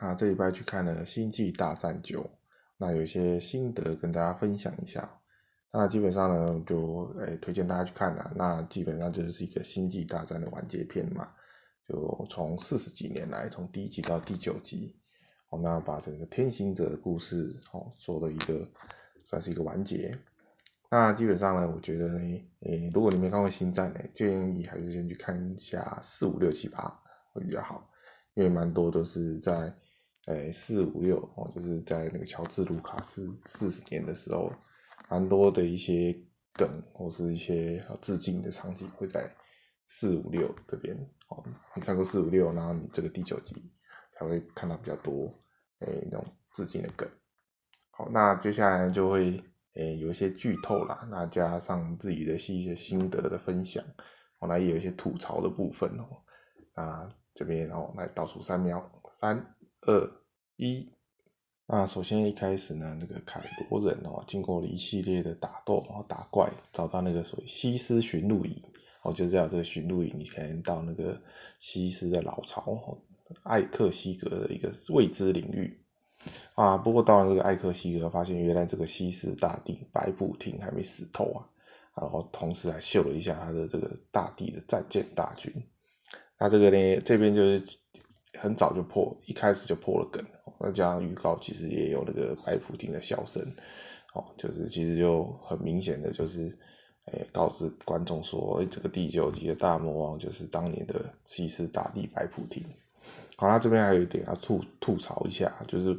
啊，这礼拜去看了《星际大战九》，那有一些心得跟大家分享一下。那基本上呢，就诶、推荐大家去看啦。那基本上就是一个星际大战的完结篇嘛，就从四十几年来，从第一集到第九集，哦，那把整个天行者的故事哦做了一个算是一个完结。那基本上呢，我觉得呢，诶、如果你没看过星战呢，建议还是先去看一下四五六七八会比较好，因为蛮多都是在诶四五六哦，就是在那个乔治卢卡斯四十年的时候。蛮多的一些梗或是一些致敬的场景会在四五六这边哦，你看过四五六，然后你这个第九集才会看到比较多诶、那种致敬的梗。好，那接下来就会诶、有一些剧透啦，那加上自己的一些心得的分享，后来也有一些吐槽的部分哦。那这边哦，来倒数三秒，三二一。那首先一开始呢，那个凯罗人哦，经过了一系列的打斗，然后打怪，找到那个所谓西斯驯鹿营，哦，就是要这个驯鹿营，你可能到那个西斯的老巢，哦，艾克西格的一个未知领域啊。不过到了这个艾克西格，发现原来这个西斯大帝白布廷还没死透啊，然后同时还秀了一下他的这个大帝的战舰大军。那这个呢，这边就是很早就破，一开始就破了梗。那加上预告，其实也有那个白普廷的笑声，哦，就是其实就很明显的就是，哎，告知观众说，哎，这个第九集的大魔王就是当年的西斯大帝白普廷。好，那这边还有一点要吐吐槽一下，就是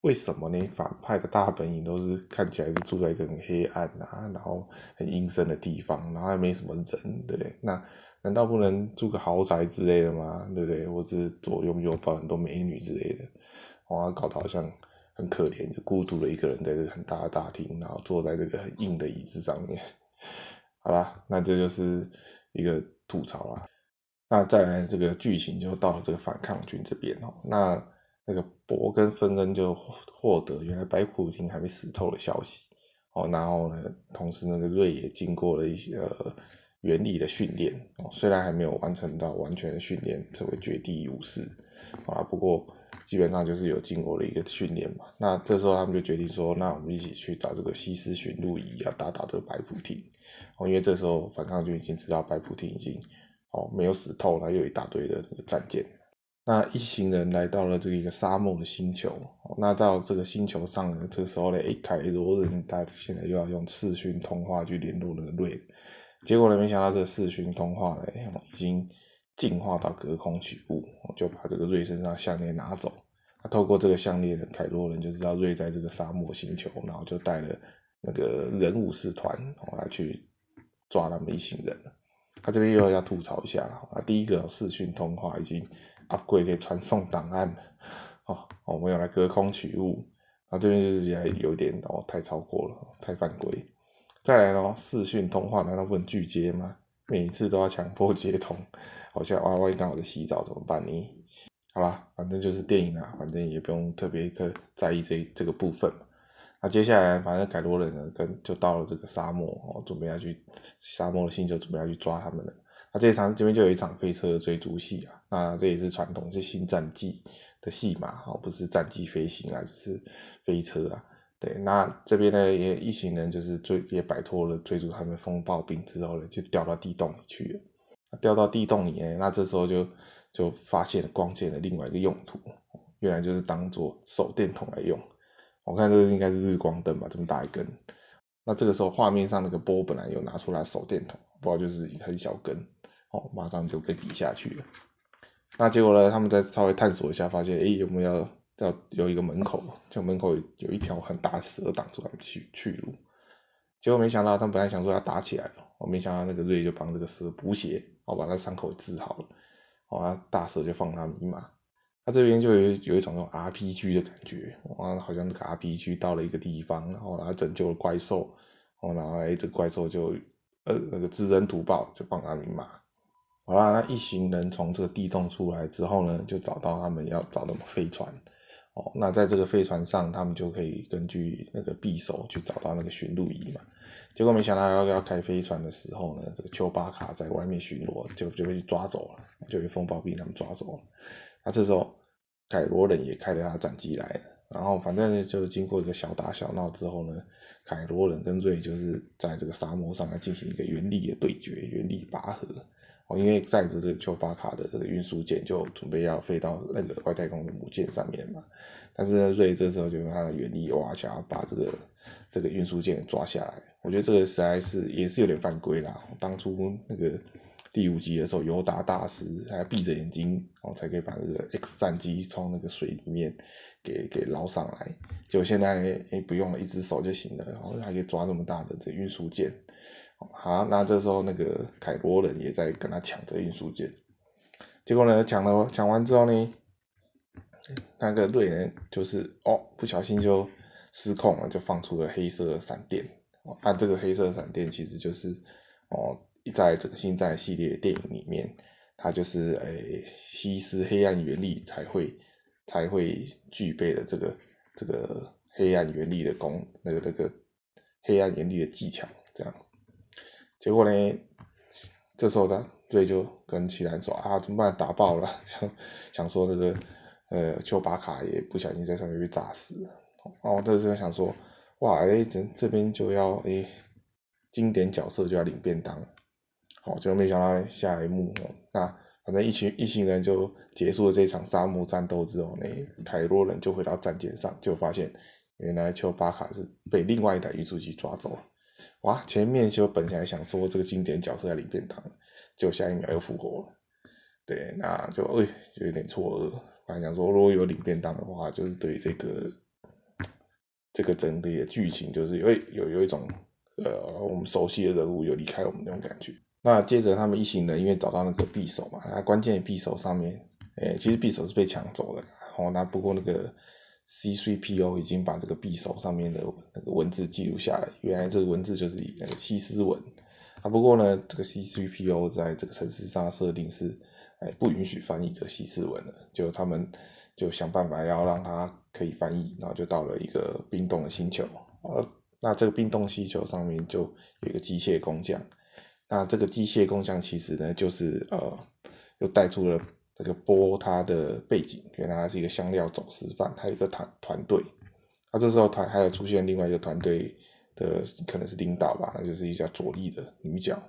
为什么呢？反派的大本营都是看起来是住在一个很黑暗啊，然后很阴森的地方，然后还没什么人，对不对？那难道不能住个豪宅之类的吗？对不对？或是左拥右抱很多美女之类的？哇，搞得好像很可怜，就孤独的一个人在这个很大的大厅，然后坐在这个很硬的椅子上面。好啦，那这就是一个吐槽啦。那再来这个剧情就到了这个反抗军这边哦。那那个博跟芬恩就获得原来白普廷还没死透的消息哦。然后呢，同时那个瑞也经过了一些呃原理的训练哦，虽然还没有完成到完全的训练成为绝地武士啊，不过。基本上就是有经过了一个训练嘛，那这时候他们就决定说，那我们一起去找这个西斯巡路仪，要打打这个白普廷。哦，因为这时候反抗军已经知道白普廷已经哦没有死透了，又有一大堆的那个战舰。那一行人来到了这个一个沙漠的星球。那到这个星球上呢，这时候呢，一，凯罗人他现在又要用视讯通话去联络那个瑞，结果呢，没想到这个视讯通话呢，已经。进化到隔空取物，就把这个瑞身上项链拿走。他透过这个项链，凯洛人就知道瑞在这个沙漠星球，然后就带了那个人武士团来去抓他们一行人。他这边又要吐槽一下了啊，第一个视讯通话已经 upgrade 可以传送档案了，哦，我们要来隔空取物，啊，这边就是有点哦，太超过了，太犯规。再来呢，视讯通话难道不能拒接吗？每一次都要强迫接通。好像哇，万一刚好在洗澡怎么办呢？好啦，反正就是电影啊，反正也不用特别可在意这这个部分。那接下来，反正凯罗人呢，跟就到了这个沙漠哦，准备要去沙漠的星球，准备要去抓他们了。那这一场这边就有一场飞车追逐戏啊，那这也是传统，是新战记的戏码哦，不是战机飞行啊，就是飞车啊。对，那这边呢，也一行人就是追，也摆脱了追逐他们风暴兵之后呢，就掉到地洞里去了。掉到地洞里面，那这时候就就发现了光剑的另外一个用途，原来就是当做手电筒来用。我看这个应该是日光灯吧，这么大一根。那这个时候画面上那个波本来有拿出来手电筒，不知道就是很小根，哦，马上就被比下去了。那结果呢，他们再稍微探索一下，发现哎，有没有要有一个门口，就门口有一条很大的蛇挡住他们去去路。结果没想到，他们本来想说要打起来，我没想到那个瑞就帮这个蛇补血。我把那伤口治好了，哇，大蛇就放他密码，他这边就有有一种那种 RPG 的感觉，哇，好像那个 RPG 到了一个地方，然后他拯救了怪兽，然后哎，这怪兽就呃那个知恩图报，就放他密码。好啦，那一行人从这个地洞出来之后呢，就找到他们要找的飞船，哦，那在这个飞船上，他们就可以根据那个匕首去找到那个巡路仪嘛。结果没想到要要开飞船的时候呢，这个丘巴卡在外面巡逻，就就被抓走了，就被风暴兵他们抓走了。那这时候凯罗人也开了他战机来了，然后反正就经过一个小打小闹之后呢，凯罗人跟瑞就是在这个沙漠上来进行一个原力的对决，原力拔河。哦，因为载着这个丘巴卡的这个运输舰就准备要飞到那个外太空的母舰上面嘛，但是呢，瑞这时候就用他的原力哇，想要把这个这个运输舰抓下来。我觉得这个实在是也是有点犯规啦。当初那个第五集的时候，尤达大师还闭着眼睛哦，才可以把这个 X 战机从那个水里面给给捞上来，就现在哎不用了，一只手就行了，然后还可以抓那么大的这运输舰。好，那这时候那个凯罗人也在跟他抢这运输舰，结果呢，抢了抢完之后呢，那个瑞人就是哦，不小心就失控了，就放出了黑色的闪电。那、啊、这个黑色闪电其实就是哦，在这个星战系列电影里面，它就是诶，吸食黑暗原力才会才会具备的这个这个黑暗原力的功，那个那个黑暗原力的技巧这样。结果呢，这时候他瑞就跟奇兰说啊，怎么办？打爆了，想想说那个呃，丘巴卡也不小心在上面被炸死了。然后这时候想说，哇，诶，这这边就要诶，经典角色就要领便当。好，结果没想到下一幕哦，那反正一群一行人就结束了这场沙漠战斗之后呢，凯罗人就回到战舰上，就发现原来丘巴卡是被另外一台运输机抓走了。哇！前面就本来想说这个经典角色要领便当，就下一秒又复活了。对，那就哎，就有点错愕。本来想说如果有领便当的话，就是对这个这个整体的剧情，就是有有有一种呃我们熟悉的人物有离开我们那种感觉。那接着他们一行人因为找到那个匕首嘛，那关键匕首上面，哎，其实匕首是被抢走了。哦，那不过那个。C C P O 已经把这个匕首上面的那个文字记录下来，原来这个文字就是那个西斯文啊。不过呢，这个 C C P O 在这个城市上设定是，哎，不允许翻译这个西斯文的，就他们就想办法要让它可以翻译，然后就到了一个冰冻的星球。呃，那这个冰冻星球上面就有一个机械工匠，那这个机械工匠其实呢，就是呃，又带出了。这个波他的背景，原来他是一个香料走私犯，还有一个团团队。那这时候他还有出现另外一个团队的，可能是领导吧，那就是一家佐利的女角。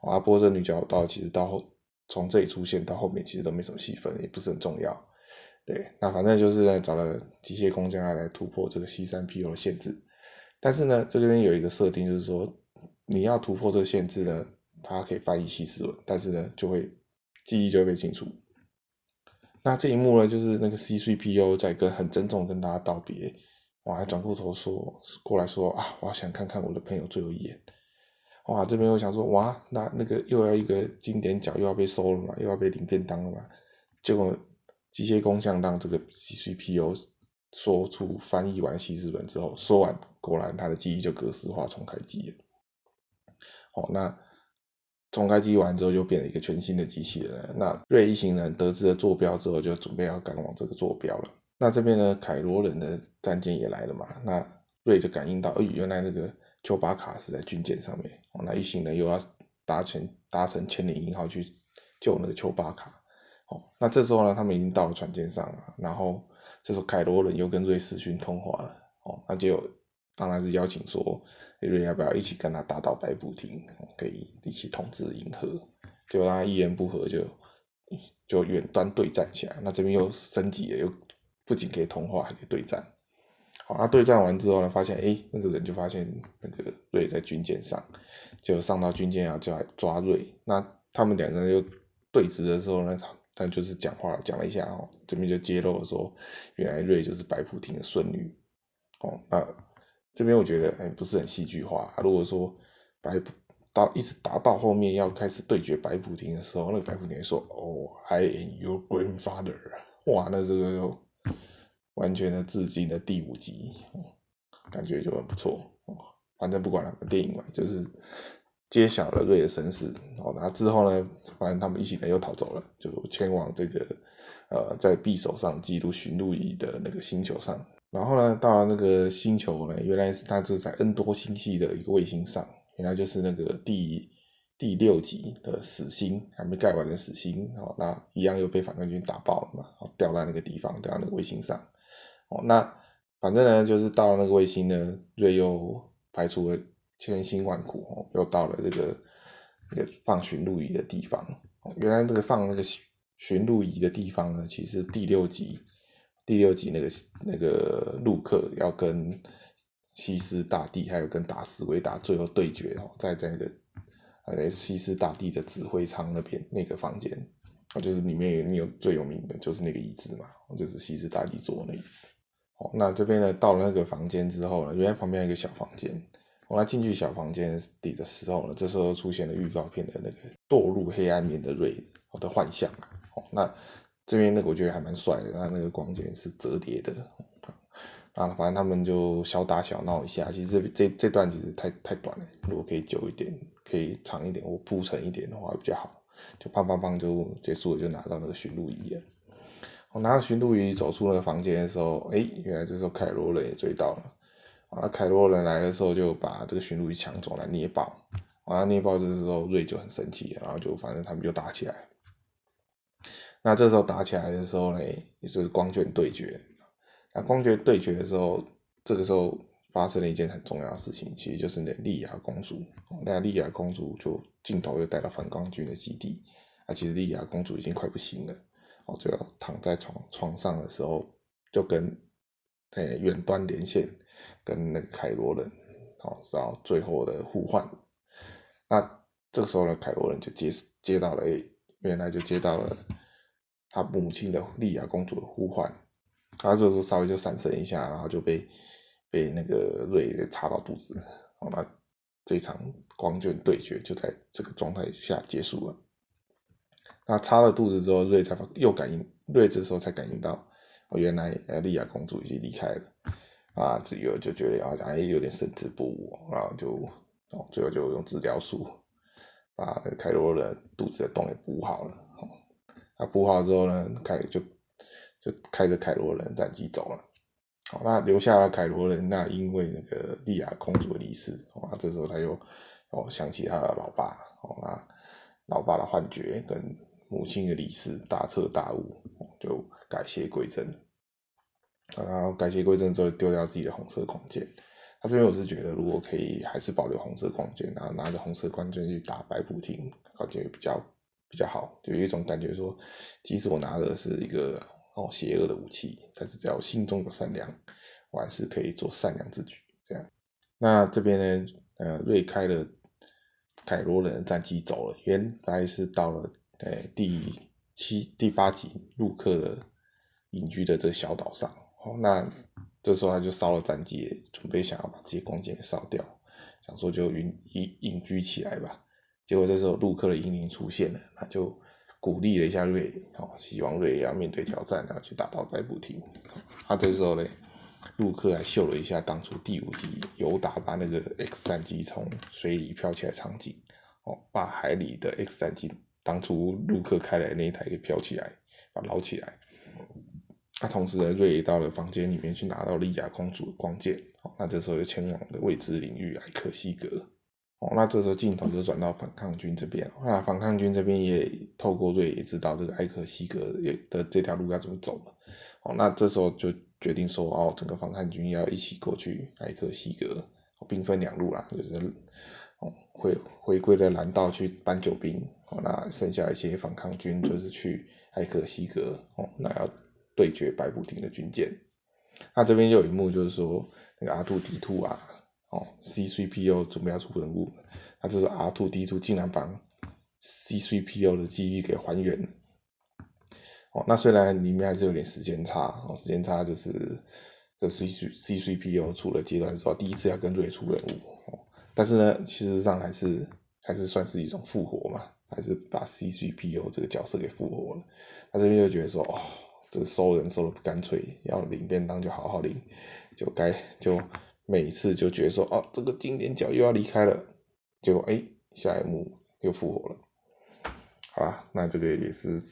啊，波这女角到其实到后从这里出现到后面，其实都没什么戏份，也不是很重要。对，那反正就是找了机械工匠来突破这个 C3PO 的限制。但是呢，这边有一个设定，就是说你要突破这个限制呢，它可以翻译西斯文，但是呢，就会记忆就会被清除。那这一幕呢，就是那个 C3PO 在跟很郑重跟大家道别，我还转过头说过来说啊，我想看看我的朋友最后一眼。哇，这边我想说哇，那那个又要一个经典角又要被收了嘛，又要被领便当了嘛。结果机械工匠让这个 C3PO 说出翻译完西斯文之后，说完果然他的记忆就格式化重开机了。好，那。重开机完之后，就变了一个全新的机器人。那瑞一行人得知了坐标之后，就准备要赶往这个坐标了。那这边呢，凯罗人的战舰也来了嘛？那瑞就感应到，哎，原来那个丘巴卡是在军舰上面。那一行人又要搭乘搭乘千年鹰号去救那个丘巴卡。哦，那这时候呢，他们已经到了船舰上了。然后这时候凯罗人又跟瑞视讯通话了。哦，那就当然是邀请说。瑞要不要一起跟他打倒白普廷，可以一起统治银河？结果他一言不合就就远端对战起来。那这边又升级了，又不仅可以通话，还可以对战。好，那对战完之后呢，发现哎，那个人就发现那个瑞在军舰上，就上到军舰要就来抓瑞。那他们两个人又对峙的时候呢，他就是讲话讲了一下哦，这边就揭露了说，原来瑞就是白普廷的孙女。哦，那。这边我觉得哎，不是很戏剧化。如果说白普到一直打到后面要开始对决白普廷的时候，那个白普廷说：“哦，I am your grandfather。”哇，那这个完全的致敬的第五集，感觉就很不错。反正不管了，电影嘛，就是揭晓了瑞的身世。哦，那之后呢，反正他们一起呢又逃走了，就前往这个呃在匕首上记录寻路仪的那个星球上。然后呢，到了那个星球呢，原来是它是在恩多星系的一个卫星上，原来就是那个第第六级的死星还没盖完的死星哦，那一样又被反抗军打爆了嘛，哦掉在那个地方，掉在那个卫星上哦。那反正呢，就是到了那个卫星呢，瑞又排除了千辛万苦哦，又到了这个那个放巡路仪的地方。哦原来这个放那个巡路仪的地方呢，其实第六级第六集那个那个陆克要跟西斯大帝还有跟达斯维达最后对决哦，在在那个。呃，西斯大帝的指挥舱那边那个房间，就是里面有有最有名的就是那个椅子嘛，就是西斯大帝坐那椅子。哦，那这边呢，到了那个房间之后呢，原来旁边有一个小房间。我来进去小房间里的时候呢，这时候出现了预告片的那个堕入黑暗面的瑞的幻象啊。哦，那这边那个我觉得还蛮帅的，那那个光剑是折叠的。啊，反正他们就小打小闹一下。其实这这这段其实太太短了，如果可以久一点，可以长一点，我铺陈一点的话比较好。就砰砰砰就结束了，就拿到那个巡路仪了。我拿到巡路仪走出那个房间的时候，哎，原来这时候凯罗人也追到了。啊，凯罗人来的时候就把这个巡路仪抢走了，捏爆。完了捏爆这时候瑞就很生气，然后就反正他们就打起来。那这时候打起来的时候呢，也就是光卷对决。那光卷对决的时候，这个时候发生了一件很重要的事情，其实就是那莉亚公主。那莉亚公主就镜头又带到反光军的基地。啊，其实莉亚公主已经快不行了，哦，就要躺在床床上的时候，就跟诶远端连线，跟那个凯罗人，哦，然后最后的呼唤。那这个时候呢，凯罗人就接接到了，诶，原来就接到了他母亲的莉亚公主的呼唤。他这时候稍微就闪身一下，然后就被被那个瑞给插到肚子，好，那这场光卷对决就在这个状态下结束了。那插了肚子之后，瑞才又感应，瑞这时候才感应到，哦，原来呃莉亚公主已经离开了，啊，这个就觉得好像哎有点神志不稳，然后就哦最后就用治疗术把那个凯罗的肚子的洞给补好了，那补好之后呢，凯就。就开着凯罗人战机走了，好，那留下了凯罗人，那因为那个莉亚公主的离世，哦，那这时候他又哦想起他的老爸，哦，那老爸的幻觉跟母亲的离世，大彻大悟，就改邪归正，然后改邪归正之后丢掉自己的红色光剑，他这边我是觉得如果可以还是保留红色光剑，然后拿着红色光剑去打白虎厅，感觉比较比较好，就有一种感觉说，即使我拿的是一个。哦，邪恶的武器，但是只要我心中有善良，我还是可以做善良之举。这样，那这边呢，呃，瑞开了凯罗人的战机走了，原来是到了呃第七、第八集陆克的隐居的这个小岛上。哦，那这时候他就烧了战机，准备想要把这些光剑给烧掉，想说就隐隐隐居起来吧。结果这时候陆克的英灵出现了，他就。鼓励了一下瑞，哦，希望瑞要面对挑战，然后去打到白虎厅。他这时候呢，陆克还秀了一下当初第五集尤达把那个 X 战机从水里飘起来场景，哦，把海里的 X 战机当初陆克开来的那一台给飘起来，把捞起来。那同时呢，瑞也到了房间里面去拿到莉亚公主的光剑，哦，那这时候就前往的未知领域埃克西格。哦，那这时候镜头就转到反抗军这边，那反抗军这边也透过瑞也知道这个艾克西格的这条路要怎么走了。哦，那这时候就决定说，哦，整个反抗军要一起过去艾克西格，兵分两路啦，就是哦回回归了蓝道去搬救兵，哦，那剩下一些反抗军就是去艾克西格，哦，那要对决白虎厅的军舰。那这边就有一幕就是说，那个阿兔迪兔啊。哦，C3PO 准备要出任务，那这时候 R2D2 竟然把 C3PO 的记忆给还原了。哦，那虽然里面还是有点时间差，哦，时间差就是这 C C3PO 出了阶段之后第一次要跟瑞出任务，哦，但是呢，其实上还是还是算是一种复活嘛，还是把 C3PO 这个角色给复活了。他这边就觉得说，哦，这收人收的不干脆，要领便当就好好领，就该就。每次就觉得说，哦，这个经典角又要离开了，结果哎，下一幕又复活了，好吧，那这个也是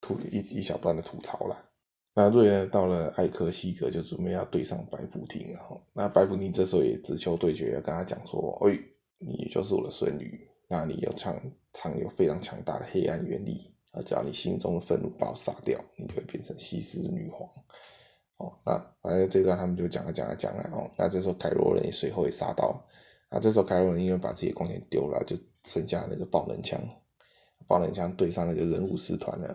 吐一一小段的吐槽了。那瑞呢，到了艾克西格就准备要对上白虎厅了。那白虎厅这时候也直球对决，要跟他讲说，哎，你就是我的孙女，那你有藏藏有非常强大的黑暗原力，啊，只要你心中的愤怒把我杀掉，你就会变成西斯女皇。哦，那反正这段他们就讲了讲了讲了哦，那这时候凯罗人也随后也杀到，那这时候凯罗人因为把自己的光剑丢了，就剩下那个爆能枪，爆能枪对上那个人武士团呢，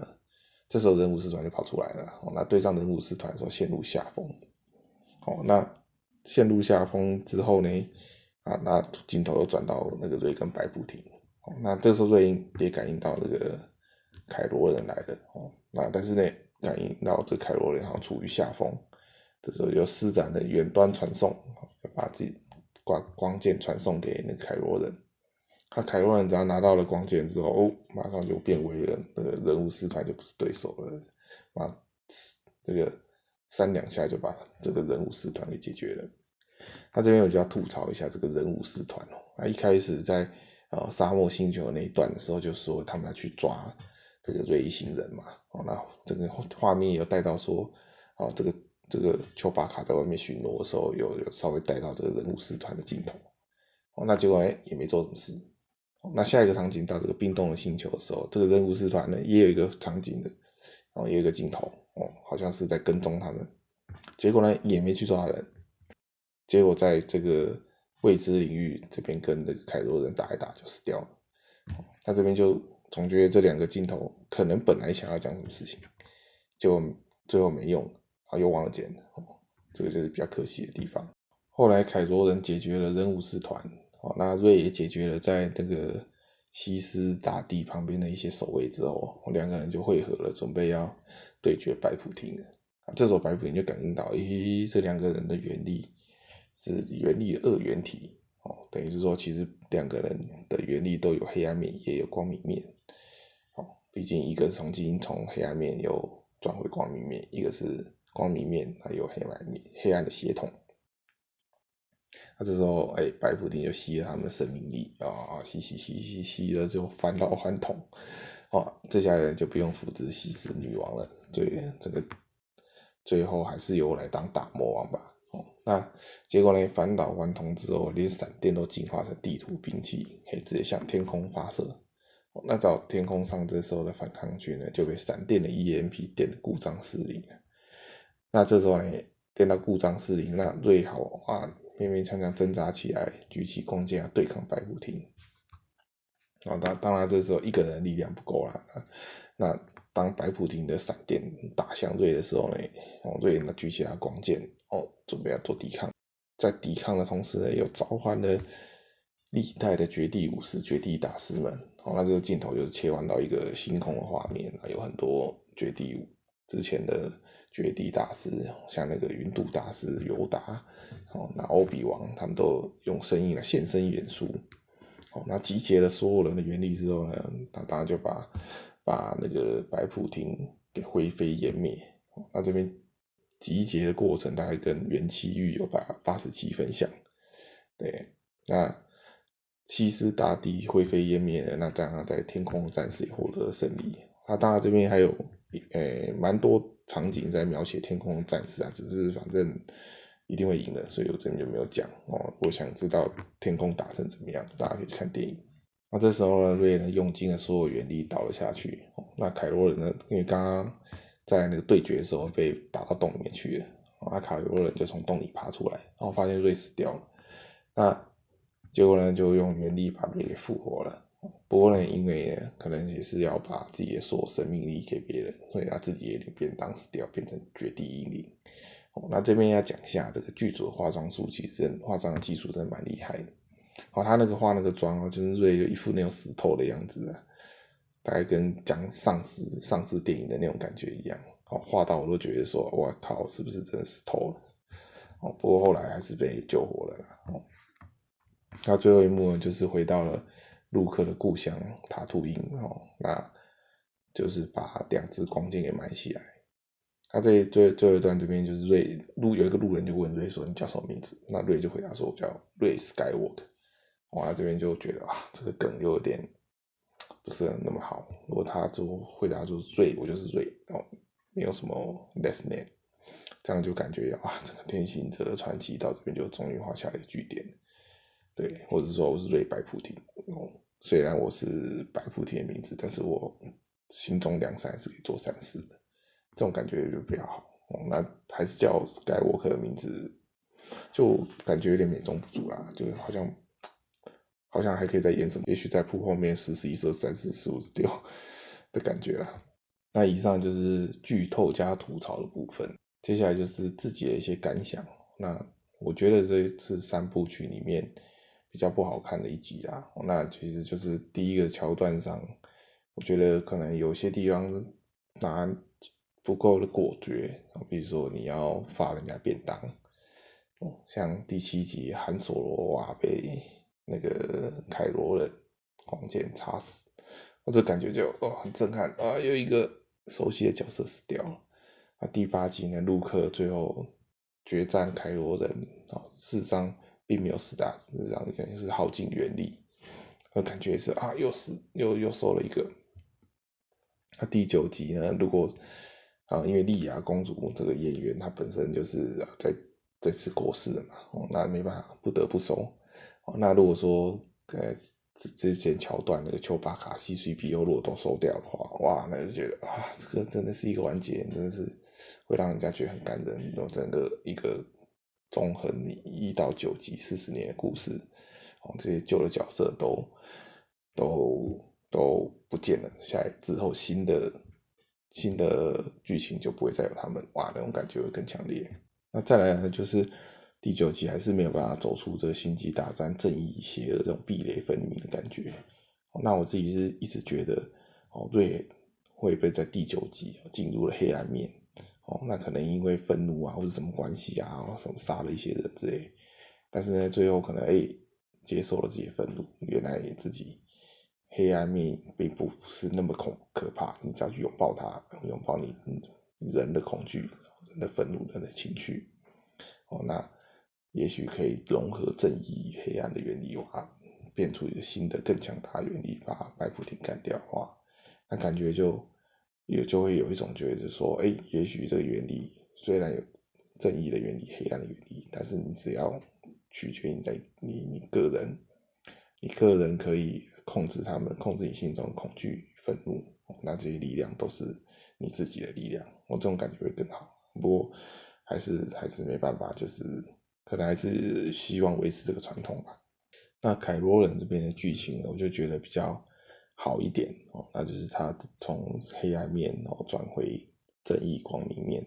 这时候人武士团就跑出来了，哦，那对上人武士团的时候陷入下风，哦，那陷入下风之后呢，啊，那镜头又转到那个瑞跟白布廷，哦，那这时候瑞英也感应到那个凯罗人来了，哦，那但是呢。感应到这凯罗人好像处于下风，这时候就施展了远端传送，把自己光光剑传送给那凯罗人。他凯罗人只要拿到了光剑之后，哦，马上就变为了那个人武士团就不是对手了，啊，这个三两下就把这个人武士团给解决了。他这边我就要吐槽一下这个人武士团哦，他一开始在呃沙漠星球那一段的时候就说他们要去抓。这个瑞星人嘛，哦，那这个画面有带到说，哦，这个这个丘巴卡在外面巡逻的时候，有有稍微带到这个人武士团的镜头，哦，那结果哎也没做什么事，那下一个场景到这个冰冻的星球的时候，这个人武士团呢也有一个场景的，哦，也有一个镜头，哦，好像是在跟踪他们，结果呢也没去抓人，结果在这个未知领域这边跟这个凯罗人打一打就死掉了，哦，他这边就。总觉得这两个镜头可能本来想要讲什么事情，就最后没用，啊，又忘了剪，这个就是比较可惜的地方。后来凯罗人解决了人武士团，哦，那瑞也解决了在那个西斯大帝旁边的一些守卫之后，两个人就汇合了，准备要对决白普廷了。这时候白普廷就感应到，咦，这两个人的原力是原力二元体，哦，等于是说，其实两个人的原力都有黑暗面，也有光明面。毕竟一个是从基因从黑暗面又转回光明面，一个是光明面还有黑暗面，黑暗的血统。那这时候，哎，白布丁就吸了他们的生命力啊，吸吸吸吸吸了就返老还童，哦，这下人就不用扶植西斯女王了，对，这个最后还是由我来当大魔王吧。哦，那结果呢，返老还童之后，连闪电都进化成地图兵器，可以直接向天空发射。那找天空上这时候的反抗军呢，就被闪电的 EMP 电的故障失灵了。那这时候呢，电到故障失灵，那瑞好啊，勉勉强强挣扎起来，举起弓箭啊，对抗白普廷。啊，当当然这时候一个人力量不够了。那当白普廷的闪电打向瑞的时候呢，哦，瑞呢举起他弓箭，哦，准备要做抵抗。在抵抗的同时呢，又召唤了历代的绝地武士、绝地大师们。好，那这个镜头就是切换到一个星空的画面，有很多绝地之前的绝地大师，像那个云度大师尤达，哦，那欧比王他们都用声音来现身演出。好，那集结了所有人的原力之后呢，他当然就把把那个白普廷给灰飞烟灭。那这边集结的过程大概跟元气玉有八八十七分像，对，那。西斯大帝灰飞烟灭了，那这样在天空战士也获得了胜利。那当然这边还有诶蛮多场景在描写天空战士啊，只是反正一定会赢的，所以我这边就没有讲哦。我想知道天空打成怎么样，大家可以去看电影。那这时候呢，瑞呢用尽了所有原力倒了下去。那凯罗人呢，因为刚刚在那个对决的时候被打到洞里面去了，那凯罗人就从洞里爬出来，然后发现瑞死掉了。那结果呢，就用原力把瑞给复活了。不过呢，因为可能也是要把自己的所有生命力给别人，所以他自己也变当死掉，变成绝地英灵。哦，那这边要讲一下这个剧组的化妆术，其实化妆技术真的蛮厉害的。哦，他那个化那个妆哦，就是瑞就一副那种死透的样子，大概跟讲丧尸丧尸电影的那种感觉一样。哦，画到我都觉得说，哇靠，是不是真的死透了？哦，不过后来还是被救活了啦。那最后一幕呢，就是回到了陆克的故乡塔图因哦，那就是把两只光剑给埋起来。他这最最后一段这边就是瑞路有一个路人就问瑞说：“你叫什么名字？”那瑞就回答说：“我叫瑞斯盖沃克。”哇，他这边就觉得啊，这个梗又有点不是那么好。如果他就回答说瑞，我就是瑞哦，没有什么 last name，这样就感觉啊，整个天行者的传奇到这边就终于画下了一句点。对，或者说我是瑞白普廷，哦，虽然我是白菩提的名字，但是我心中良善是可以做善事的，这种感觉就比较好。哦，那还是叫 Skywalker 的名字，就感觉有点美中不足啦，就好像好像还可以再演什么，也许在铺后面十、十一、十二、三十、四、五、十六的感觉啦。那以上就是剧透加吐槽的部分，接下来就是自己的一些感想。那我觉得这一次三部曲里面比较不好看的一集啊，那其实就是第一个桥段上，我觉得可能有些地方拿。不够的果决，比如说你要发人家便当，像第七集韩索罗瓦被那个凯罗人光剑插死，我这感觉就哦很震撼啊，又一个熟悉的角色死掉了。那第八集呢，陆克最后决战凯罗人啊，事实上并没有死大，事实上肯定是耗尽元力，我感觉是啊又死又又收了一个。那第九集呢，如果啊，因为莉亚公主这个演员，她本身就是在这次过世了嘛，哦，那没办法，不得不收。那如果说呃之之前桥段那个丘巴卡 C C P U 如果都收掉的话，哇，那就觉得啊，这个真的是一个完结，真的是会让人家觉得很感人。有整个一个纵横一到九集四十年的故事，哦，这些旧的角色都都都不见了，下来之后新的。新的剧情就不会再有他们哇，那种感觉会更强烈。那再来呢，就是第九集还是没有办法走出这个星际大战正义邪恶这种壁垒分明的感觉。那我自己是一直觉得，哦，瑞会被在第九集进入了黑暗面？哦，那可能因为愤怒啊，或者什么关系啊，什么杀了一些人之类。但是呢，最后可能哎、接受了自己愤怒，原来自己。黑暗面并不是那么恐可怕，你只要去拥抱它，拥抱你人的恐惧、人的愤怒、人的情绪，哦，那也许可以融合正义与黑暗的原理，哇，变出一个新的更强大的原理，把白菩提干掉，哇，那感觉就也就会有一种觉得说，哎、也许这个原理虽然有正义的原理、黑暗的原理，但是你只要取决你在你你个人，你个人可以。控制他们，控制你心中的恐惧、愤怒，那这些力量都是你自己的力量。我这种感觉会更好。不过还是还是没办法，就是可能还是希望维持这个传统吧。那凯罗人这边的剧情，我就觉得比较好一点哦。那就是他从黑暗面哦转回正义光明面。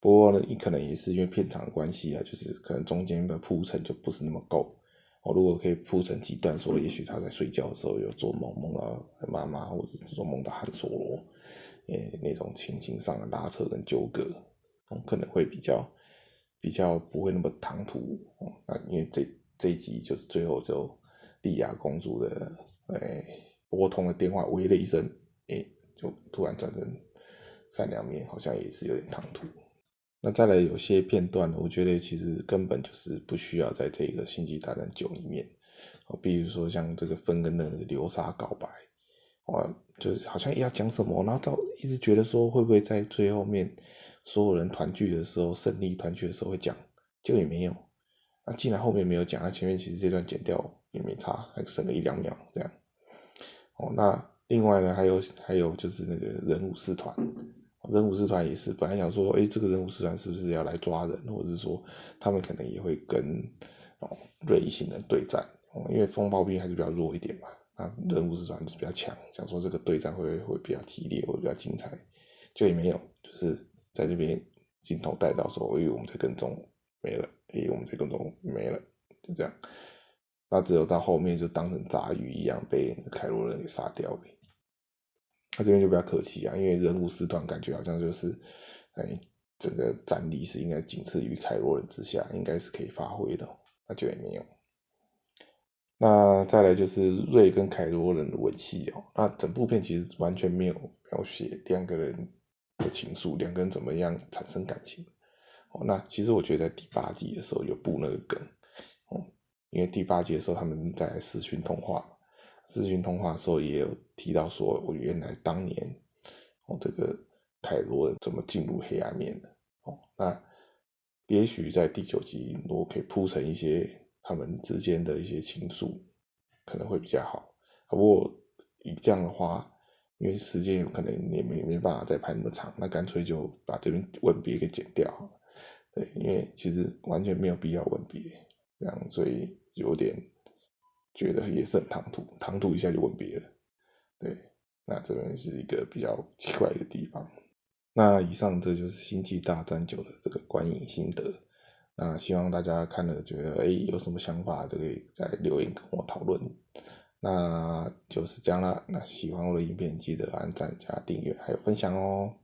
不过呢，你可能也是因为片场的关系啊，就是可能中间的铺陈就不是那么够。我如果可以铺成几段，说也许他在睡觉的时候有做梦，梦到妈妈，或者是说梦到汉索罗，诶，那种情形上的拉扯跟纠葛，可能会比较比较不会那么唐突。哦，那因为这这一集就是最后就莉亚公主的诶拨通了电话，喂了一声，诶，就突然转成善良面，好像也是有点唐突。那再来有些片段，我觉得其实根本就是不需要在这个《星际大战九》里面，比如说像这个芬根的流沙告白，哇，就是好像要讲什么，然后到一直觉得说会不会在最后面所有人团聚的时候，胜利团聚的时候会讲，就也没有。那既然后面没有讲，那前面其实这段剪掉也没差，还省了一两秒这样。哦，那另外呢，还有还有就是那个人武士团。人武士团也是，本来想说，哎、这个人武士团是不是要来抓人，或者是说，他们可能也会跟哦瑞星人对战，哦，因为风暴兵还是比较弱一点嘛，那人武士团就是比较强，想说这个对战会会比较激烈，会比较精彩，就也没有，就是在这边镜头带到说，哎，我们在跟踪没了，哎，我们在跟踪没了，就这样，那只有到后面就当成杂鱼一样被凯罗人给杀掉了。那这边就比较可惜啊，因为人物四段感觉好像就是，哎，整个战力是应该仅次于凯罗人之下，应该是可以发挥的，那就也没有。那再来就是瑞跟凯罗人的吻戏哦，那整部片其实完全没有描写两个人的情愫，两个人怎么样产生感情。哦，那其实我觉得在第八集的时候有布那个梗，因为第八集的时候他们在视讯通话。视讯通话的时候也有提到说，我原来当年哦，这个凯罗怎么进入黑暗面的哦？那也许在第九集如果可以铺成一些他们之间的一些情愫，可能会比较好不过以这样的话，因为时间有可能也没没办法再拍那么长，那干脆就把这边吻别给剪掉。对，因为其实完全没有必要吻别，这样所以有点觉得也是很唐突，唐突一下就吻别了。对，那这边是一个比较奇怪的地方。那以上这就是《星际大战九》的这个观影心得。那希望大家看了觉得哎有什么想法都可以在留言跟我讨论。那就是这样啦。那喜欢我的影片记得按赞加订阅还有分享哦。